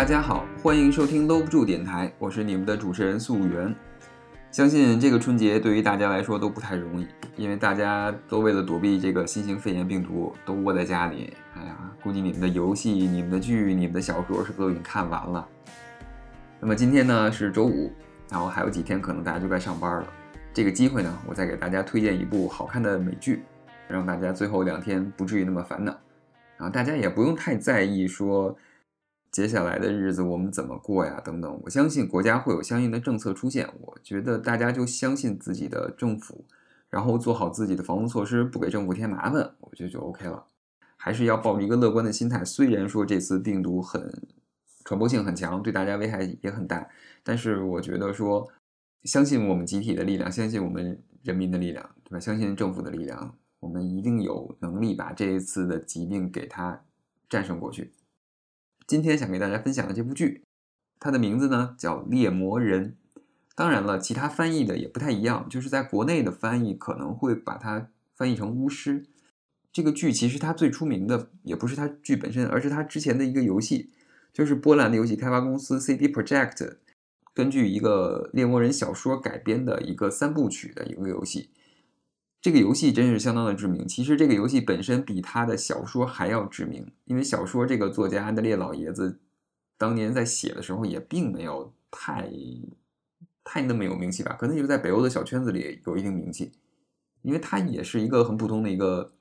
大家好，欢迎收听搂不住电台，我是你们的主持人素媛。相信这个春节对于大家来说都不太容易，因为大家都为了躲避这个新型肺炎病毒，都窝在家里。哎呀，估计你们的游戏、你们的剧、你们的小说是不是都已经看完了？那么今天呢是周五，然后还有几天可能大家就该上班了。这个机会呢，我再给大家推荐一部好看的美剧，让大家最后两天不至于那么烦恼。然后大家也不用太在意说接下来的日子我们怎么过呀等等。我相信国家会有相应的政策出现。我觉得大家就相信自己的政府，然后做好自己的防护措施，不给政府添麻烦，我觉得就 OK 了。还是要抱着一个乐观的心态。虽然说这次病毒很传播性很强，对大家危害也很大，但是我觉得说，相信我们集体的力量，相信我们人民的力量，对吧？相信政府的力量，我们一定有能力把这一次的疾病给它战胜过去。今天想给大家分享的这部剧，它的名字呢叫《猎魔人》。当然了，其他翻译的也不太一样，就是在国内的翻译可能会把它翻译成巫师。这个剧其实它最出名的也不是它剧本身，而是它之前的一个游戏，就是波兰的游戏开发公司 CD Projekt 根据一个猎魔人小说改编的一个三部曲的一个游戏。这个游戏真是相当的知名。其实这个游戏本身比他的小说还要知名，因为小说这个作家安德烈老爷子当年在写的时候也并没有太太那么有名气吧，可能就是在北欧的小圈子里有一定名气，因为他也是一个很普通的一个。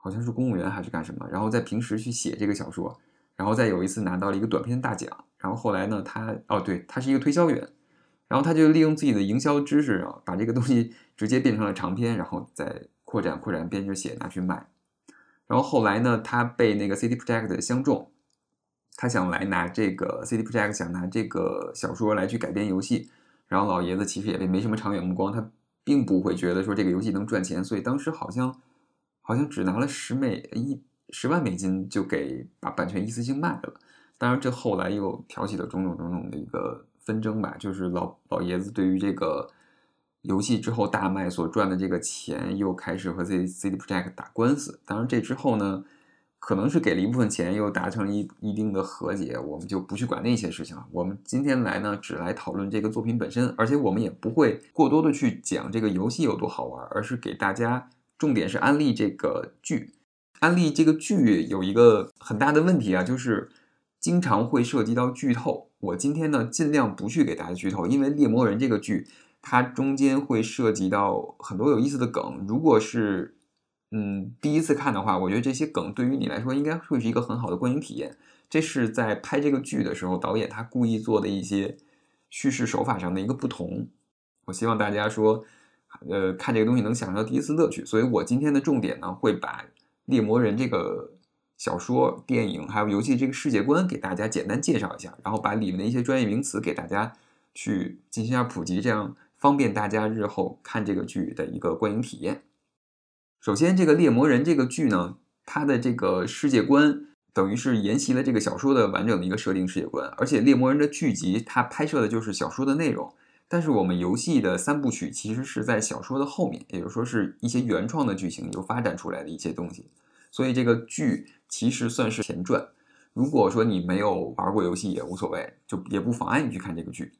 好像是公务员还是干什么，然后在平时去写这个小说，然后再有一次拿到了一个短篇大奖，然后后来呢，他哦对，他是一个推销员，然后他就利用自己的营销知识啊，把这个东西直接变成了长篇，然后再扩展扩展编着写拿去卖，然后后来呢，他被那个 CD Project 相中，他想来拿这个 CD Project 想拿这个小说来去改编游戏，然后老爷子其实也没什么长远目光，他并不会觉得说这个游戏能赚钱，所以当时好像。好像只拿了十美一十万美金就给把版权一次性卖了，当然这后来又挑起了种种种种的一个纷争吧，就是老老爷子对于这个游戏之后大卖所赚的这个钱又开始和 C CD Project 打官司。当然这之后呢，可能是给了一部分钱，又达成一一定的和解，我们就不去管那些事情了。我们今天来呢，只来讨论这个作品本身，而且我们也不会过多的去讲这个游戏有多好玩，而是给大家。重点是安利这个剧，安利这个剧有一个很大的问题啊，就是经常会涉及到剧透。我今天呢尽量不去给大家剧透，因为《猎魔人》这个剧它中间会涉及到很多有意思的梗。如果是嗯第一次看的话，我觉得这些梗对于你来说应该会是一个很好的观影体验。这是在拍这个剧的时候，导演他故意做的一些叙事手法上的一个不同。我希望大家说。呃，看这个东西能享受到第一次乐趣，所以我今天的重点呢，会把《猎魔人》这个小说、电影还有游戏这个世界观给大家简单介绍一下，然后把里面的一些专业名词给大家去进行一下普及，这样方便大家日后看这个剧的一个观影体验。首先，这个《猎魔人》这个剧呢，它的这个世界观等于是沿袭了这个小说的完整的一个设定世界观，而且《猎魔人》的剧集它拍摄的就是小说的内容。但是我们游戏的三部曲其实是在小说的后面，也就是说是一些原创的剧情又发展出来的一些东西，所以这个剧其实算是前传。如果说你没有玩过游戏也无所谓，就也不妨碍你去看这个剧。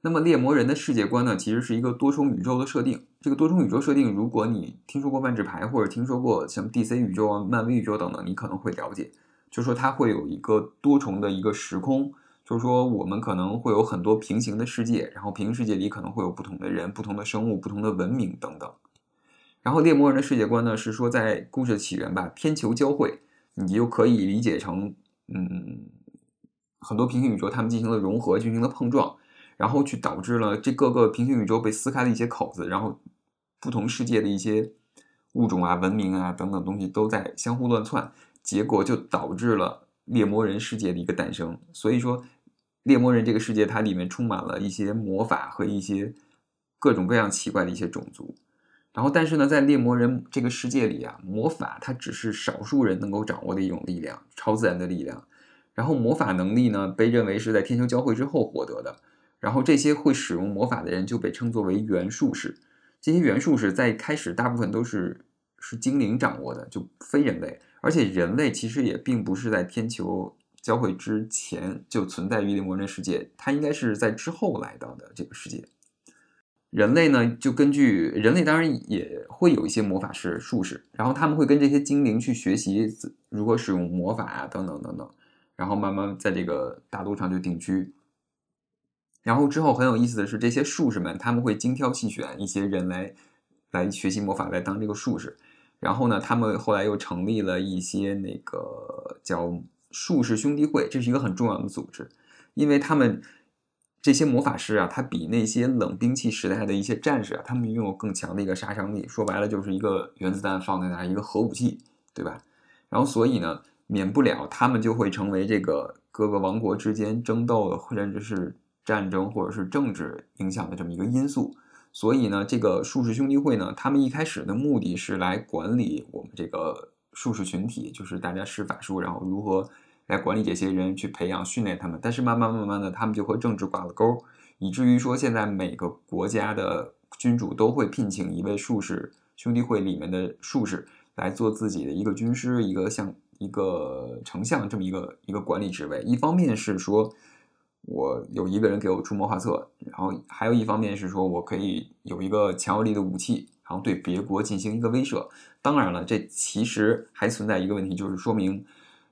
那么猎魔人的世界观呢，其实是一个多重宇宙的设定。这个多重宇宙设定，如果你听说过万智牌或者听说过像 DC 宇宙啊、漫威宇宙等等，你可能会了解，就说它会有一个多重的一个时空。就是说，我们可能会有很多平行的世界，然后平行世界里可能会有不同的人、不同的生物、不同的文明等等。然后猎魔人的世界观呢，是说在故事的起源吧，天球交汇，你就可以理解成，嗯，很多平行宇宙它们进行了融合，进行了碰撞，然后去导致了这各个平行宇宙被撕开了一些口子，然后不同世界的一些物种啊、文明啊等等东西都在相互乱窜，结果就导致了猎魔人世界的一个诞生。所以说。猎魔人这个世界，它里面充满了一些魔法和一些各种各样奇怪的一些种族。然后，但是呢，在猎魔人这个世界里啊，魔法它只是少数人能够掌握的一种力量，超自然的力量。然后，魔法能力呢，被认为是在天球交汇之后获得的。然后，这些会使用魔法的人就被称作为元术士。这些元术士在开始大部分都是是精灵掌握的，就非人类。而且，人类其实也并不是在天球。交汇之前就存在于猎魔人世界，它应该是在之后来到的这个世界。人类呢，就根据人类当然也会有一些魔法师、术士，然后他们会跟这些精灵去学习如何使用魔法啊，等等等等，然后慢慢在这个大陆上就定居。然后之后很有意思的是，这些术士们他们会精挑细选一些人来来学习魔法，来当这个术士。然后呢，他们后来又成立了一些那个叫术士兄弟会，这是一个很重要的组织，因为他们。这些魔法师啊，他比那些冷兵器时代的一些战士啊，他们拥有更强的一个杀伤力。说白了，就是一个原子弹放在那，一个核武器，对吧？然后，所以呢，免不了他们就会成为这个各个王国之间争斗的，甚至是战争或者是政治影响的这么一个因素。所以呢，这个术士兄弟会呢，他们一开始的目的是来管理我们这个术士群体，就是大家施法术，然后如何。来管理这些人，去培养、训练他们，但是慢慢、慢慢的，他们就和政治挂了钩，以至于说现在每个国家的君主都会聘请一位术士，兄弟会里面的术士来做自己的一个军师，一个像一个丞相这么一个一个管理职位。一方面是说我有一个人给我出谋划策，然后还有一方面是说我可以有一个强有力的武器，然后对别国进行一个威慑。当然了，这其实还存在一个问题，就是说明。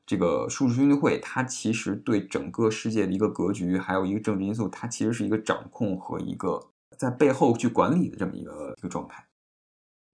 这个术士兄弟会，它其实对整个世界的一个格局，还有一个政治因素，它其实是一个掌控和一个在背后去管理的这么一个一个状态。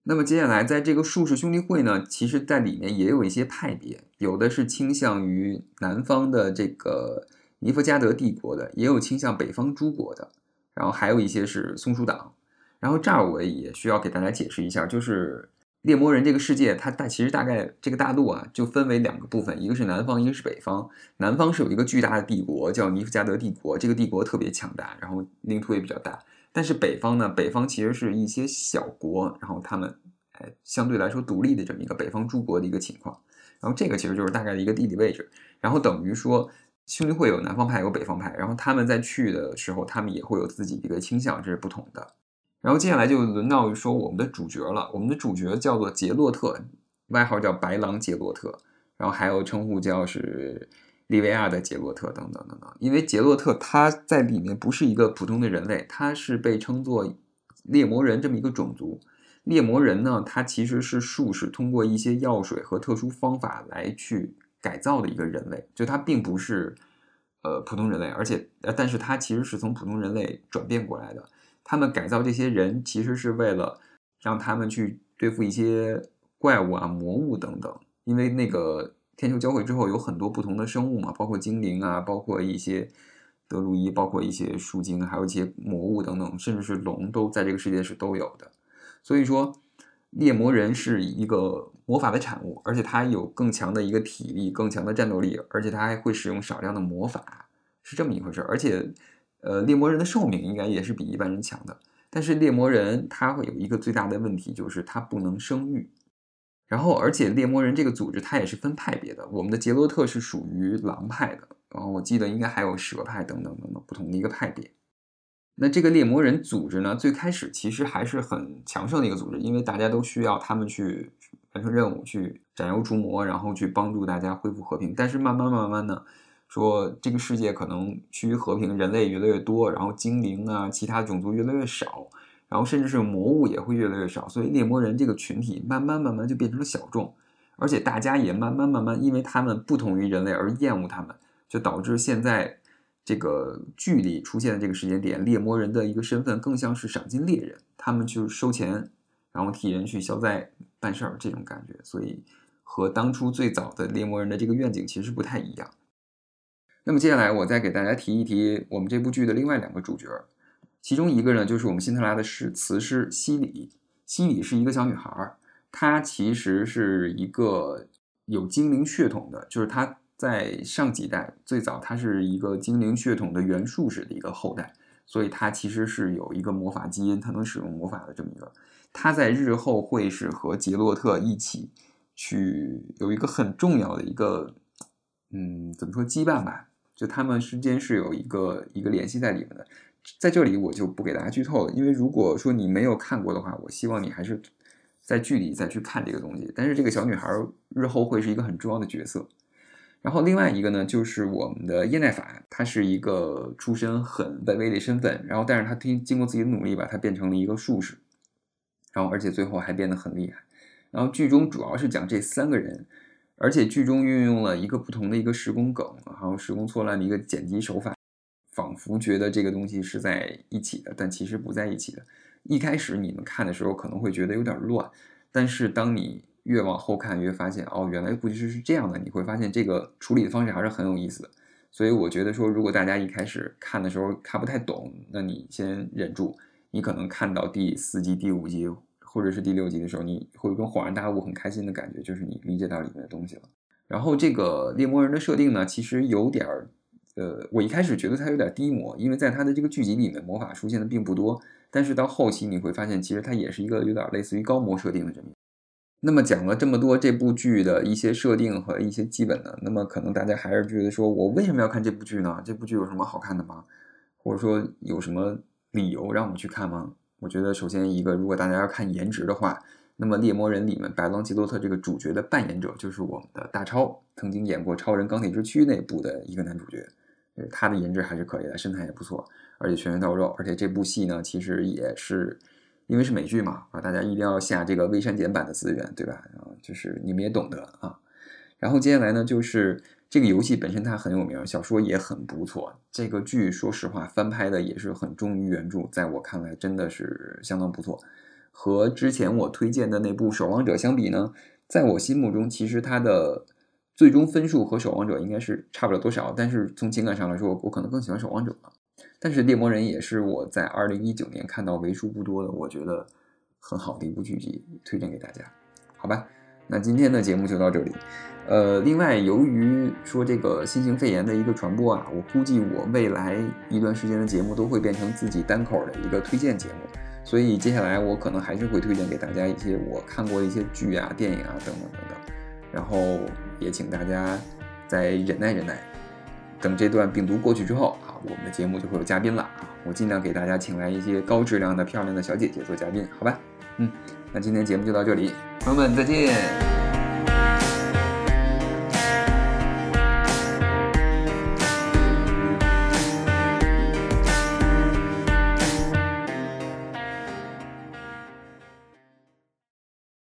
那么接下来，在这个术士兄弟会呢，其实在里面也有一些派别，有的是倾向于南方的这个尼弗加德帝国的，也有倾向北方诸国的，然后还有一些是松鼠党。然后这儿我也需要给大家解释一下，就是。猎魔人这个世界，它大其实大概这个大陆啊，就分为两个部分，一个是南方，一个是北方。南方是有一个巨大的帝国，叫尼夫加德帝国，这个帝国特别强大，然后领土也比较大。但是北方呢，北方其实是一些小国，然后他们哎相对来说独立的这么一个北方诸国的一个情况。然后这个其实就是大概的一个地理位置。然后等于说兄弟会有南方派有北方派，然后他们在去的时候，他们也会有自己的一个倾向，这是不同的。然后接下来就轮到说我们的主角了。我们的主角叫做杰洛特，外号叫白狼杰洛特，然后还有称呼叫是利维亚的杰洛特等等等等。因为杰洛特他在里面不是一个普通的人类，他是被称作猎魔人这么一个种族。猎魔人呢，他其实是术士通过一些药水和特殊方法来去改造的一个人类，就他并不是呃普通人类，而且呃，但是他其实是从普通人类转变过来的。他们改造这些人，其实是为了让他们去对付一些怪物啊、魔物等等。因为那个天球交汇之后，有很多不同的生物嘛，包括精灵啊，包括一些德鲁伊，包括一些树精，还有一些魔物等等，甚至是龙，都在这个世界是都有的。所以说，猎魔人是一个魔法的产物，而且他有更强的一个体力、更强的战斗力，而且他还会使用少量的魔法，是这么一回事。而且。呃，猎魔人的寿命应该也是比一般人强的，但是猎魔人他会有一个最大的问题，就是他不能生育。然后，而且猎魔人这个组织它也是分派别的，我们的杰洛特是属于狼派的，然后我记得应该还有蛇派等等等等不同的一个派别。那这个猎魔人组织呢，最开始其实还是很强盛的一个组织，因为大家都需要他们去完成任务，去斩妖除魔，然后去帮助大家恢复和平。但是慢慢慢慢呢。说这个世界可能趋于和平，人类越来越多，然后精灵啊，其他种族越来越少，然后甚至是魔物也会越来越少，所以猎魔人这个群体慢慢慢慢就变成了小众，而且大家也慢慢慢慢因为他们不同于人类而厌恶他们，就导致现在这个剧里出现的这个时间点，猎魔人的一个身份更像是赏金猎人，他们去收钱，然后替人去消灾办事儿这种感觉，所以和当初最早的猎魔人的这个愿景其实不太一样。那么接下来我再给大家提一提我们这部剧的另外两个主角，其中一个呢就是我们辛特拉的诗词诗西里。西里是一个小女孩，她其实是一个有精灵血统的，就是她在上几代最早她是一个精灵血统的原术士的一个后代，所以她其实是有一个魔法基因，她能使用魔法的这么一个。她在日后会是和杰洛特一起去有一个很重要的一个，嗯，怎么说羁绊吧。就他们之间是有一个一个联系在里面的，在这里我就不给大家剧透了，因为如果说你没有看过的话，我希望你还是在剧里再去看这个东西。但是这个小女孩日后会是一个很重要的角色。然后另外一个呢，就是我们的叶奈法，她是一个出身很卑微的身份，然后但是她经经过自己的努力吧，她变成了一个术士，然后而且最后还变得很厉害。然后剧中主要是讲这三个人，而且剧中运用了一个不同的一个时空梗，还有时空错乱的一个剪辑手法，仿佛觉得这个东西是在一起的，但其实不在一起的。一开始你们看的时候可能会觉得有点乱，但是当你越往后看，越发现哦，原来故事是这样的。你会发现这个处理的方式还是很有意思的。所以我觉得说，如果大家一开始看的时候看不太懂，那你先忍住。你可能看到第四集、第五集或者是第六集的时候，你会有种恍然大悟、很开心的感觉，就是你理解到里面的东西了。然后这个猎魔人的设定呢，其实有点儿，呃，我一开始觉得他有点低魔，因为在他的这个剧集里面魔法出现的并不多。但是到后期你会发现，其实他也是一个有点类似于高魔设定的这么。那么讲了这么多这部剧的一些设定和一些基本的，那么可能大家还是觉得说，我为什么要看这部剧呢？这部剧有什么好看的吗？或者说有什么理由让我去看吗？我觉得首先一个，如果大家要看颜值的话，那么《猎魔人》里面白狼基洛特这个主角的扮演者就是我们的大超，曾经演过《超人钢铁之躯》那部的一个男主角，他的颜值还是可以的，身材也不错，而且全身到肉，而且这部戏呢，其实也是。因为是美剧嘛，啊，大家一定要下这个微删减版的资源，对吧？啊，就是你们也懂得啊。然后接下来呢，就是这个游戏本身它很有名，小说也很不错。这个剧说实话翻拍的也是很忠于原著，在我看来真的是相当不错。和之前我推荐的那部《守望者》相比呢，在我心目中其实它的最终分数和《守望者》应该是差不了多少，但是从情感上来说，我可能更喜欢《守望者》。但是猎魔人也是我在二零一九年看到为数不多的，我觉得很好的一部剧集，推荐给大家，好吧？那今天的节目就到这里。呃，另外，由于说这个新型肺炎的一个传播啊，我估计我未来一段时间的节目都会变成自己单口的一个推荐节目，所以接下来我可能还是会推荐给大家一些我看过的一些剧啊、电影啊等等等等，然后也请大家再忍耐忍耐，等这段病毒过去之后啊。我们的节目就会有嘉宾了啊！我尽量给大家请来一些高质量的、漂亮的小姐姐做嘉宾，好吧？嗯，那今天节目就到这里，朋友们再见。